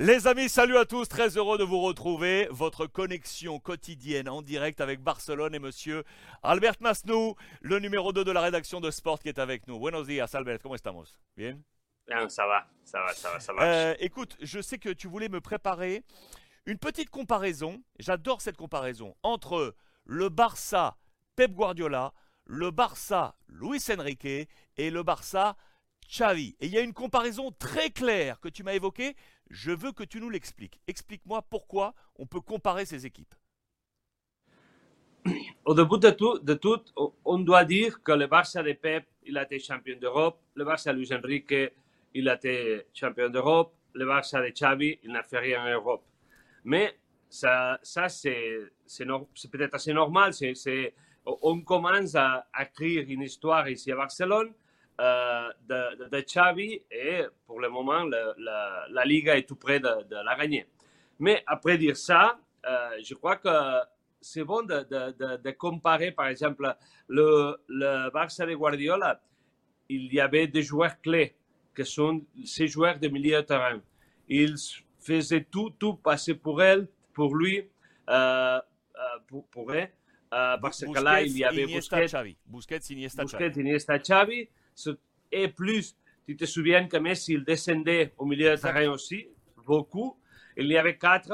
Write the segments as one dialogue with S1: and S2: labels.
S1: Les amis, salut à tous, très heureux de vous retrouver. Votre connexion quotidienne en direct avec Barcelone et monsieur Albert Masnou, le numéro 2 de la rédaction de Sport qui est avec nous. Buenos días, Albert, ¿cómo estamos? Bien?
S2: Bien, ça va, ça va, ça va, ça va.
S1: Euh, écoute, je sais que tu voulais me préparer une petite comparaison, j'adore cette comparaison, entre le Barça Pep Guardiola, le Barça Luis Enrique et le Barça Xavi. Et il y a une comparaison très claire que tu m'as évoquée. Je veux que tu nous l'expliques. Explique-moi pourquoi on peut comparer ces équipes.
S2: Au début de tout, on doit dire que le Barça de Pep, il a été champion d'Europe. Le Barça de Luis Enrique, il a été champion d'Europe. Le Barça de Xavi, il n'a fait rien en Europe. Mais ça, ça c'est peut-être assez normal. On commence à, écrire une histoire ici à Barcelone euh, de, de, Xavi et pour le moment, la, la, Liga est tout près de, de, la gagner. Mais après dire ça, euh, je crois que c'est bon de, comparer, par exemple, le, le Barça de Guardiola. Il y avait des joueurs clés qui sont ces joueurs de milieu de terrain. Ils faisaient tout, tout passer pour elle, pour lui, euh, pour, pour elle. Parce que là, il y avait
S1: Iniesta, Busquets, Xavi. Busquets, Iniesta,
S2: Busquets, Iniesta, Xavi. Et plus, tu te souviens que Messi, il descendait au milieu de terrain aussi, beaucoup. Il y avait quatre.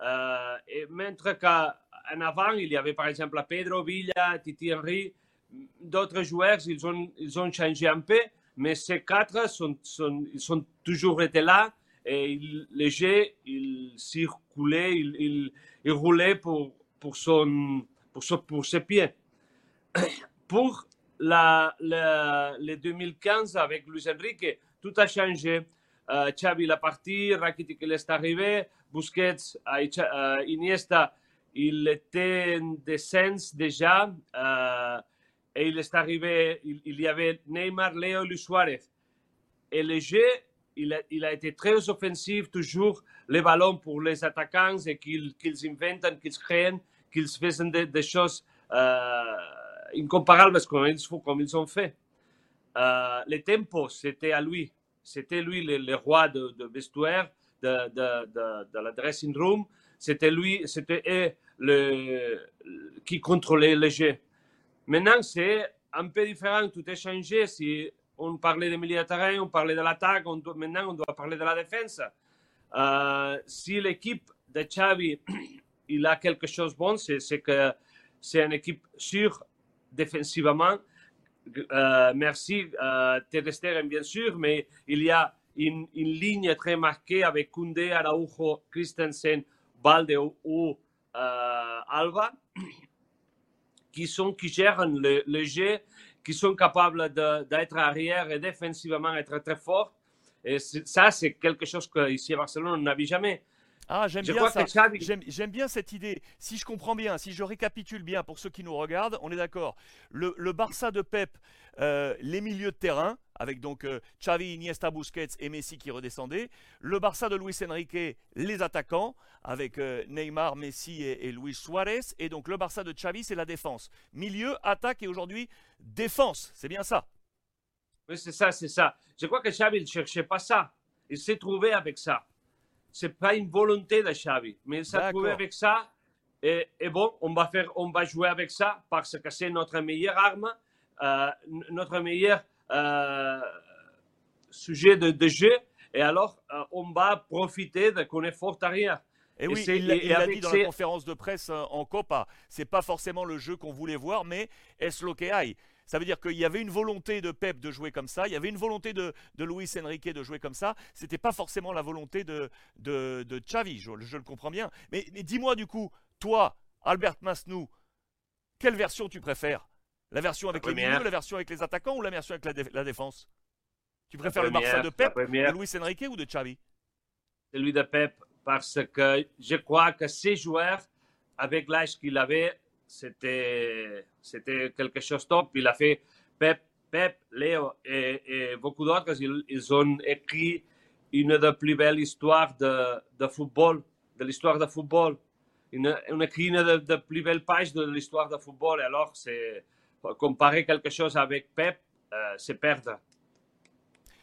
S2: Euh, et même qu'en avant, il y avait par exemple Pedro Villa, Titi Henry, d'autres joueurs, ils ont, ils ont changé un peu, mais ces quatre sont, sont, ils sont toujours été là et les jeux, ils circulaient, ils, ils, ils roulaient pour, pour son, pour, pour ses pieds. Pour la, la, les 2015 avec Luis Enrique, tout a changé. Euh, Xavi est parti, Rakitic il est arrivé, Busquets, euh, Iniesta, il était en descente déjà, euh, et il est arrivé, il, y avait Neymar, Leo, Luis Suarez. Et le jeu, il a, il a, été très offensif, toujours les ballons pour les attaquants et qu'ils inventent, qu'ils créent qu'ils faisaient des, des choses euh, incomparables comme ils, comme ils ont fait. Euh, les tempos, c'était à lui. C'était lui le, roi de, de vestuaire, de, la dressing room. C'était lui, c'était le, qui contrôlait le jeu. Maintenant, c'est un peu différent, tout est changé. Si on parlait de milieu de terrain, on parlait de l'attaque, maintenant on doit parler de la défense. Euh, si l'équipe de Xavi il a quelque chose de bon, c'est que c'est une équipe sûre défensivement. Euh, merci euh, bien sûr, mais il y a une, ligne très marquée avec Koundé, Araujo, Christensen, Balde ou euh, Alba, qui, sont, qui gèrent le, le jeu, qui sont capables d'être arrière et défensivement être très forts. Et ça, c'est quelque chose qu'ici à Barcelone, on n'avait jamais.
S1: Ah, j'aime bien ça. J'aime bien cette idée. Si je comprends bien, si je récapitule bien pour ceux qui nous regardent, on est d'accord. Le, Barça de Pep, euh, les milieux de terrain, avec donc euh, Xavi, Iniesta, Busquets et Messi qui redescendaient. Le Barça de Luis Enrique, les attaquants, avec euh, Neymar, Messi et, Luis Suarez. Et donc le Barça de Xavi, c'est la défense. Milieu, attaque et aujourd'hui défense. C'est bien ça.
S2: Oui, c'est ça, c'est ça. Je crois que Xavi ne cherchait pas ça. Il s'est trouvé avec ça c'est pas une volonté de Xavi, mais s'est trouvé avec ça. Et, bon, on va, faire, on va jouer avec ça parce que c'est notre meilleure arme, euh, notre meilleur euh, sujet de, jeu. Et alors, euh, on va profiter de qu'on est fort arrière.
S1: Et, oui, il, a dit dans la conférence de presse en Copa, c'est pas forcément le jeu qu'on voulait voir, mais est-ce lo que hay ça veut dire qu'il y avait une volonté de Pep de jouer comme ça, il y avait une volonté de, de Luis Enrique de jouer comme ça. C'était pas forcément la volonté de, de, de Xavi, je, le comprends bien. Mais, dis-moi du coup, toi, Albert Masnou, quelle version tu préfères? La version avec les milieux, la version avec les attaquants ou la version avec la, défense? Tu préfères le Barça de Pep, de Luis Enrique ou de Xavi?
S2: Celui de Pep, parce que je crois que ces joueurs, avec l'âge qu'il avait, c'était, c'était quelque chose de top. Il a fait Pep, Pep Léo et, beaucoup d'autres. Ils, ont écrit une des plus belles histoires de, de football, de l'histoire de football. Une, une une des plus belles pages de l'histoire de football. Et alors, c'est comparer quelque chose avec Pep, euh, c'est perdre.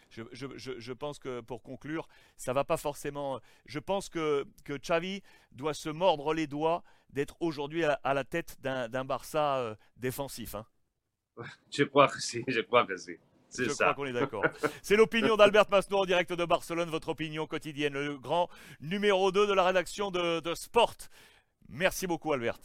S1: Je, pense que pour conclure, ça va pas forcément. Je pense que, que Xavi doit se mordre les doigts d'être aujourd'hui à, la tête d'un Barça euh, défensif. Hein.
S2: Je crois que si, je crois que si.
S1: Je crois qu'on est d'accord. C'est l'opinion d'Albert Masno en direct de Barcelone, votre opinion quotidienne, le grand numéro 2 de la rédaction de, de Sport. Merci beaucoup Albert.